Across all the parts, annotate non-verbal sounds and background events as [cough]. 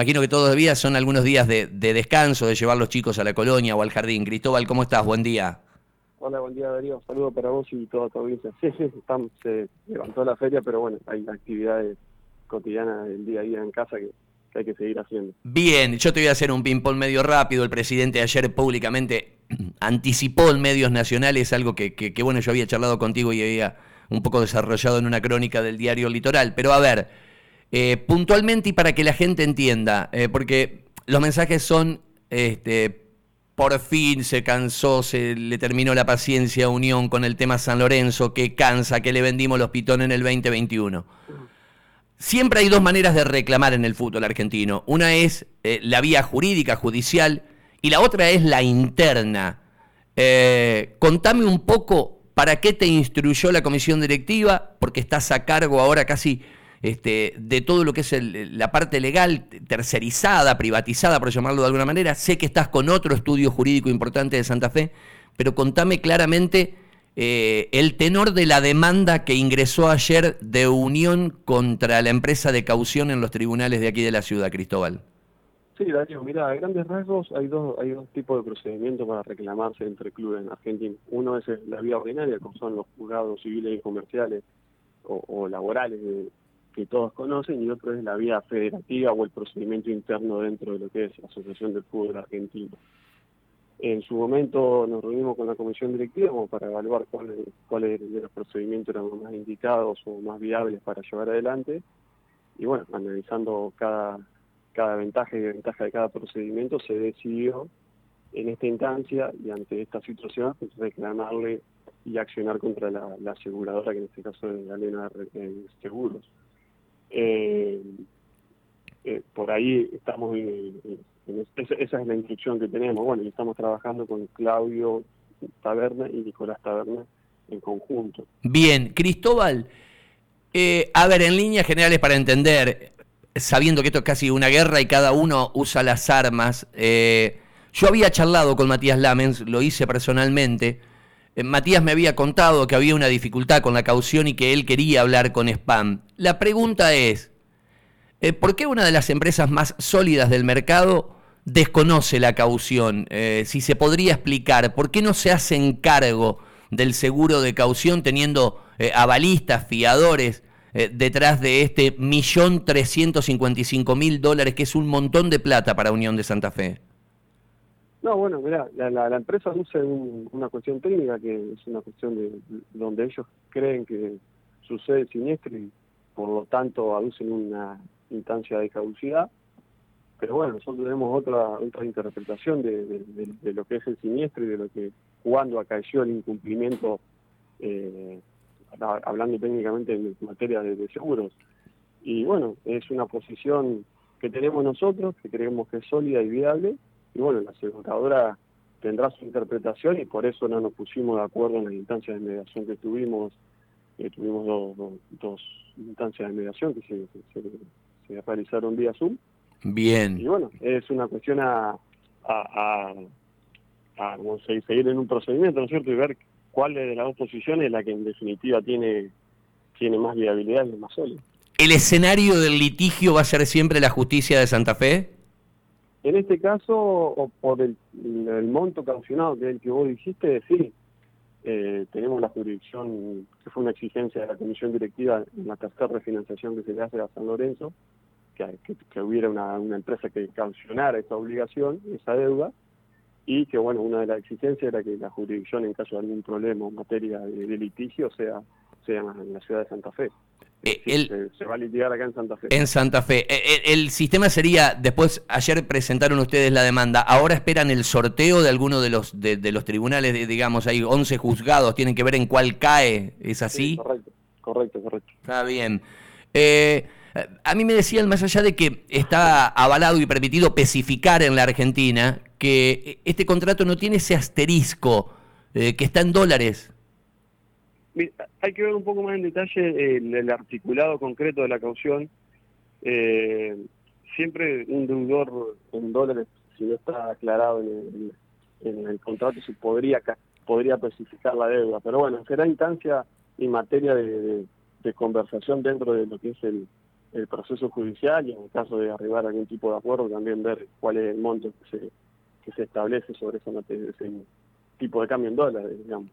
Imagino que todavía son algunos días de, descanso, de llevar los chicos a la colonia o al jardín. Cristóbal, ¿cómo estás? Buen día. Hola, buen día Darío. Saludos para vos y toda tu audiencia. Sí, sí, estamos, se levantó la feria, pero bueno, hay actividades cotidianas del día a día en casa que, hay que seguir haciendo. Bien, yo te voy a hacer un ping-pong medio rápido. El presidente ayer públicamente [clears throat] anticipó en medios nacionales algo que, que, bueno, yo había charlado contigo y había un poco desarrollado en una crónica del diario Litoral. Pero a ver, eh, puntualmente y para que la gente entienda, eh, porque los mensajes son, este, por fin se cansó, se le terminó la paciencia a Unión con el tema San Lorenzo, que cansa, que le vendimos los pitones en el 2021. Siempre hay dos maneras de reclamar en el fútbol argentino. Una es eh, la vía jurídica, judicial, y la otra es la interna. contame un poco para qué te instruyó la comisión directiva, porque estás a cargo ahora casi este, de todo lo que es la parte legal tercerizada, privatizada, por llamarlo de alguna manera. Sé que estás con otro estudio jurídico importante de Santa Fe, pero contame claramente eh, el tenor de la demanda que ingresó ayer de Unión contra la empresa de caución en los tribunales de aquí de la ciudad, Cristóbal. Sí, Darío, mira, a grandes rasgos hay dos, hay dos tipos de procedimientos para reclamarse entre clubes en Argentina. Uno es la vía ordinaria, como son los juzgados civiles y comerciales o, o laborales de, que todos conocen, y otro es la vía federativa o el procedimiento interno dentro de lo que es la Asociación del Fútbol Argentino. En su momento nos reunimos con la comisión directiva para evaluar cuáles cuál de los procedimientos eran más indicados o más viables para llevar adelante. Y bueno, analizando cada, cada ventaja y desventaja de cada procedimiento, se decidió en esta instancia y ante esta situación pues, reclamarle y accionar contra la, aseguradora, que en este caso es la Lena Seguros. Eh, eh, por ahí estamos, esa es la instrucción que tenemos. Bueno, y estamos trabajando con Claudio Taberna y Nicolás Taberna en conjunto. Bien, Cristóbal, eh, a ver, en líneas generales para entender, sabiendo que esto es casi una guerra y cada uno usa las armas, yo había charlado con Matías Lamens, lo hice personalmente, eh, Matías me había contado que había una dificultad con la caución y que él quería hablar con Spam. La pregunta es, eh, ¿por qué una de las empresas más sólidas del mercado desconoce la caución? Eh, si se podría explicar, ¿por qué no se hacen cargo del seguro de caución teniendo avalistas, fiadores detrás de este millón trescientos cincuenta y cinco mil dólares, que es un montón de plata para Unión de Santa Fe? No, bueno, mira, la, empresa luce una cuestión técnica que es una cuestión de donde ellos creen que sucede el siniestro y por lo tanto aducen una instancia de caducidad. Pero bueno, nosotros tenemos otra otra interpretación de, lo que es el siniestro y de lo que cuando acaeció el incumplimiento, eh, hablando técnicamente en materia de seguros. Y bueno, es una posición que tenemos nosotros, que creemos que es sólida y viable, y bueno, la aseguradora tendrá su interpretación y por eso no nos pusimos de acuerdo en las instancias de mediación que tuvimos. Eh, tuvimos dos, instancias de mediación que se, realizaron vía Zoom. Bien. Y bueno, es una cuestión a, a, seguir en un procedimiento, ¿no es cierto? Y ver cuál de las dos posiciones es la que en definitiva tiene, tiene más viabilidad y más sólida. ¿El escenario del litigio va a ser siempre la justicia de Santa Fe? En este caso, o por el, monto caucionado, que es el que vos dijiste, sí, eh, tenemos la jurisdicción, que fue una exigencia de la comisión directiva en la tercera refinanciación que se le hace a San Lorenzo, que, que, hubiera una, una, empresa que caucionara esa obligación, esa deuda, y que bueno, una de las exigencias era que la jurisdicción en caso de algún problema en materia de, litigio sea, sea en la ciudad de Santa Fe. Eh, se, va a litigar acá en Santa Fe. En Santa Fe. Eh, el, sistema sería, después, ayer presentaron ustedes la demanda, ahora esperan el sorteo de alguno de los de, los tribunales, digamos, hay 11 juzgados, tienen que ver en cuál cae, ¿es así? correcto, correcto, correcto. Está bien. Eh, a mí me decían, más allá de que está avalado y permitido especificar en la Argentina, que este contrato no tiene ese asterisco, que está en dólares hay que ver un poco más en detalle el, articulado concreto de la caución. Eh, siempre un deudor en dólares, si no está aclarado en el, contrato, se podría podría especificar la deuda. Pero bueno, será instancia y materia de, conversación dentro de lo que es el, el proceso judicial y en el caso de arribar algún tipo de acuerdo también ver cuál es el monto que se, que se establece sobre ese, ese tipo de cambio en dólares, digamos.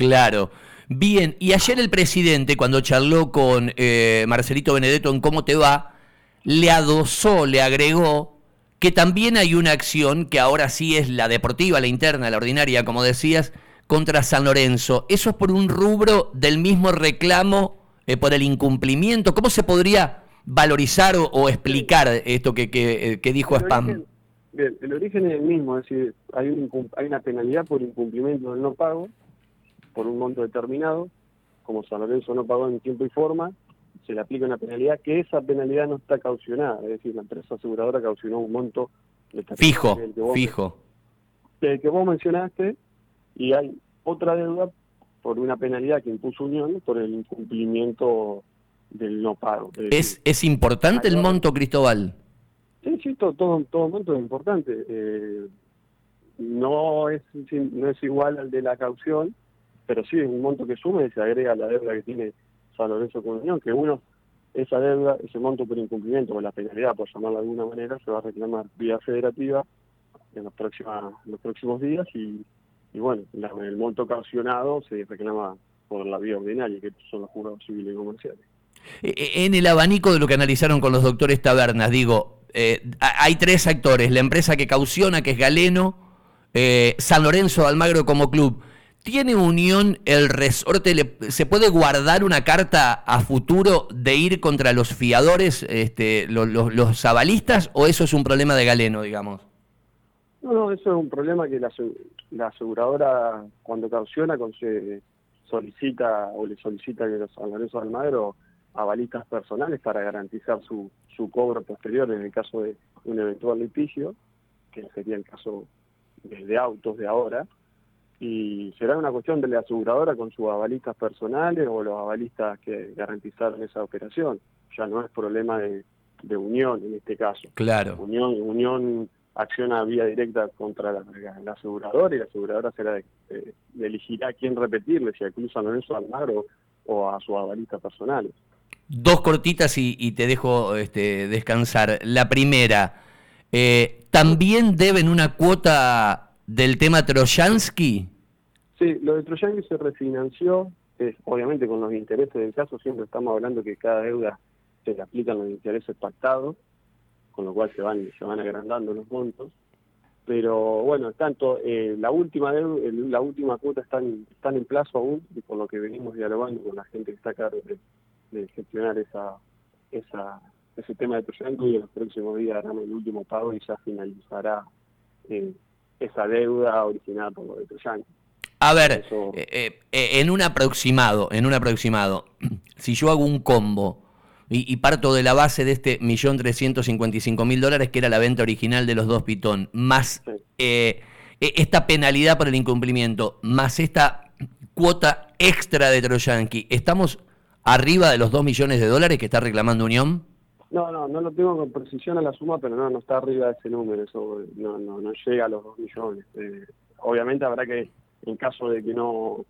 Claro. Bien, y ayer el presidente, cuando charló con eh, Marcelito Benedetto en cómo te va, le adosó, le agregó que también hay una acción que ahora sí es la deportiva, la interna, la ordinaria, como decías, contra San Lorenzo. ¿Eso es por un rubro del mismo reclamo eh, por el incumplimiento? ¿Cómo se podría valorizar o, explicar esto que, que, eh, dijo Spam? bien, el origen es el mismo, es decir, hay, un, hay una penalidad por incumplimiento del no pago por un monto determinado, como San Lorenzo no pagó en tiempo y forma, se le aplica una penalidad que esa penalidad no está caucionada, es decir, la empresa aseguradora caucionó un monto fijo, fijo. El que vos mencionaste, y hay otra deuda por una penalidad que impuso Unión por el incumplimiento del no pago. ¿Es, ¿Es importante el monto, Cristóbal? Sí, sí, todo, todo, monto es importante. Eh, no, es, no es igual al de la caución, pero sí es un monto que suma y se agrega la deuda que tiene San Lorenzo con Unión, que uno, esa deuda, ese monto por incumplimiento o la penalidad, por llamarlo de alguna manera, se va a reclamar vía federativa en los, próximos, los próximos días y, bueno, el monto caucionado se reclama por la vía ordinaria, que son los jurados civiles y comerciales. E, e, en el abanico de lo que analizaron con los doctores Tabernas, digo, eh, hay tres actores, la empresa que cauciona, que es Galeno, eh, San Lorenzo Almagro como club, ¿Tiene Unión el resorte? ¿Se puede guardar una carta a futuro de ir contra los fiadores, este, los, los, avalistas, o eso es un problema de Galeno, digamos? No, no, eso es un problema que la, aseguradora, cuando cautiona, solicita o le solicita que los Lorenzo Almagro avalistas personales para garantizar su, su cobro posterior en el caso de un eventual litigio, que sería el caso de autos de ahora y será una cuestión de la aseguradora con sus avalistas personales o los avalistas que garantizaron esa operación. Ya no es problema de, Unión en este caso. Claro. Unión, Unión acciona vía directa contra la, aseguradora y la aseguradora será de, elegirá quién repetirle, si a Cruz San Lorenzo Almagro o a sus avalistas personales. Dos cortitas y, te dejo este, descansar. La primera, eh, ¿también deben una cuota del tema Trojansky? Sí, lo de Trojansky se refinanció, obviamente con los intereses del caso, siempre estamos hablando que cada deuda se le aplican los intereses pactados, con lo cual se van, se van agrandando los montos. Pero bueno, tanto eh, la última la última cuota están, están en plazo aún, y por lo que venimos dialogando con la gente que está acá de, gestionar esa, esa, ese tema de Trojansky y en los próximos días harán el último pago y ya finalizará eh, esa deuda originada por lo de Troyan. A ver, eh, eh, eh, en un aproximado, en un aproximado, [clears throat] si yo hago un combo y, parto de la base de este millón trescientos cincuenta y cinco mil dólares que era la venta original de los dos pitón, más e, esta penalidad por el incumplimiento, más esta cuota extra de Troyanqui, ¿estamos arriba de los dos millones de dólares que está reclamando Unión? No, no, no lo tengo con precisión a la suma, pero no, no está arriba de ese número, eso no, no, no llega a los 2 millones. Eh, obviamente habrá que, en caso de que no,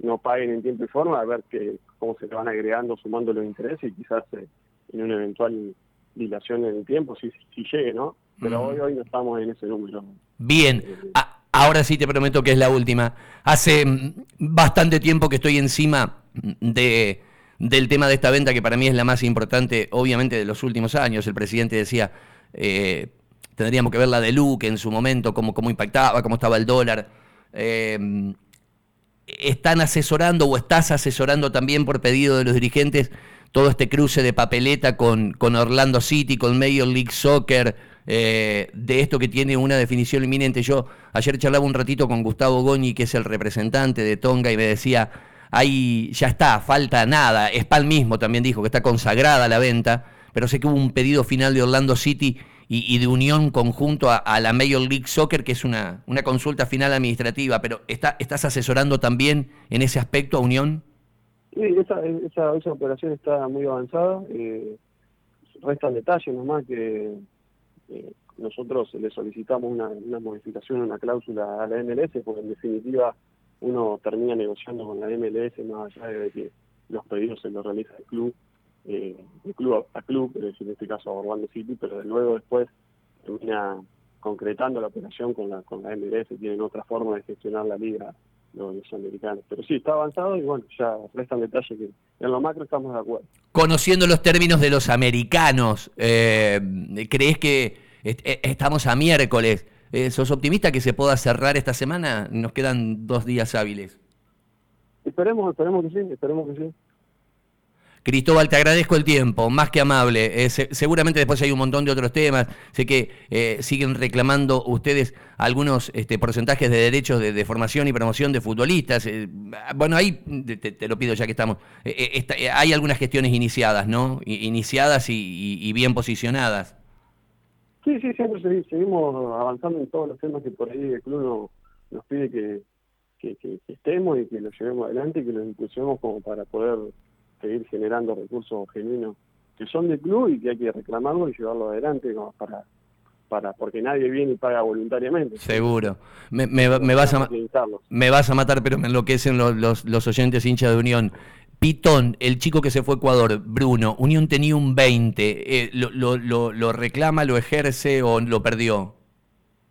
no paguen en tiempo y forma, a ver que, cómo se te van agregando, sumando los intereses y quizás eh, en una eventual dilación en el tiempo, si, si llegue, ¿no? Pero hoy, hoy no estamos en ese número. Bien, eh, ahora sí te prometo que es la última. Hace mm, bastante tiempo que estoy encima de del tema de esta venta, que para mí es la más importante, obviamente, de los últimos años. El presidente decía, eh, tendríamos que ver la de Luque en su momento, cómo, cómo impactaba, cómo estaba el dólar. Eh, ¿Están asesorando o estás asesorando también por pedido de los dirigentes todo este cruce de papeleta con, con Orlando City, con Major League Soccer, eh, de esto que tiene una definición inminente? Yo ayer charlaba un ratito con Gustavo Goñi, que es el representante de Tonga, y me decía ahí ya está, falta nada. Spal mismo también dijo que está consagrada la venta, pero sé que hubo un pedido final de Orlando City y, de unión conjunto a, la Major League Soccer, que es una, una consulta final administrativa, pero está, ¿estás asesorando también en ese aspecto a Unión? Sí, esa, esa, esa operación está muy avanzada. Eh, restan detalles nomás que eh, nosotros le solicitamos una, una modificación, una cláusula a la MLS, porque en definitiva uno termina negociando con la MLS más allá de que los pedidos se los realiza el club de club a club, en este caso a Orlando City, pero luego después termina concretando la operación con la, con la MLS, tienen otra forma de gestionar la liga los, americanos. Pero sí, está avanzado y bueno, ya restan detalles que en lo macro estamos de acuerdo. Conociendo los términos de los americanos, eh, ¿crees que eh, estamos a miércoles? Eh, ¿Sos optimista que se pueda cerrar esta semana? Nos quedan dos días hábiles. Esperemos, esperemos que sí, esperemos que sí. Cristóbal, te agradezco el tiempo, más que amable. Eh, seguramente después hay un montón de otros temas. Sé que eh, siguen reclamando ustedes algunos este, porcentajes de derechos de, formación y promoción de futbolistas. Eh, bueno, ahí te, lo pido ya que estamos. hay algunas gestiones iniciadas, ¿no? Iniciadas y, bien posicionadas. Sí, sí, siempre seguimos avanzando en todos los temas que por ahí el club nos, pide que, que, estemos y que lo llevemos adelante y que lo impulsemos como para poder seguir generando recursos genuinos que son del club y que hay que reclamarlo y llevarlo adelante para para porque nadie viene y paga voluntariamente. Seguro. Me, me, vas, a, me vas a matar, pero me enloquecen los, los, los oyentes hinchas de Unión. Pitón, el chico que se fue a Ecuador, Bruno, Unión tenía un 20, eh, lo, lo, lo, reclama, lo ejerce o lo perdió?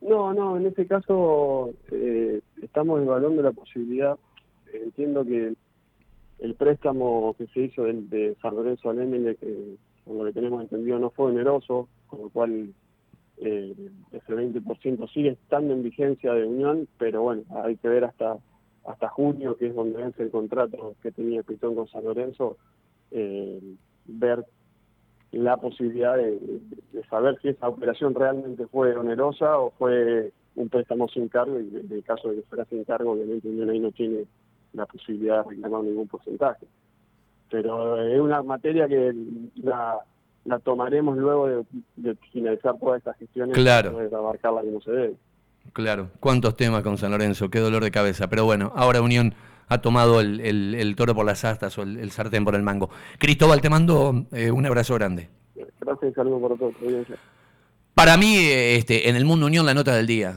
No, no, en este caso eh, estamos evaluando la posibilidad, entiendo que el préstamo que se hizo de, San Lorenzo al Emile, que como lo que tenemos entendido no fue oneroso, con lo cual eh, ese 20% sigue estando en vigencia de Unión, pero bueno, hay que ver hasta hasta junio, que es donde vence el contrato que tenía Pitón con San Lorenzo, eh, ver la posibilidad de, saber si esa operación realmente fue onerosa o fue un préstamo sin cargo, y en el caso de que fuera sin cargo, obviamente Unión ahí no tiene la posibilidad de reclamar ningún porcentaje. Pero es una materia que la, la tomaremos luego de, finalizar todas estas gestiones claro. de abarcarla como se debe. Claro, cuántos temas con San Lorenzo, qué dolor de cabeza. Pero bueno, ahora Unión ha tomado el, el, toro por las astas o el, sartén por el mango. Cristóbal, te mando eh, un abrazo grande. Gracias, saludos por todos. Para mí, este, en el mundo Unión, la nota del día.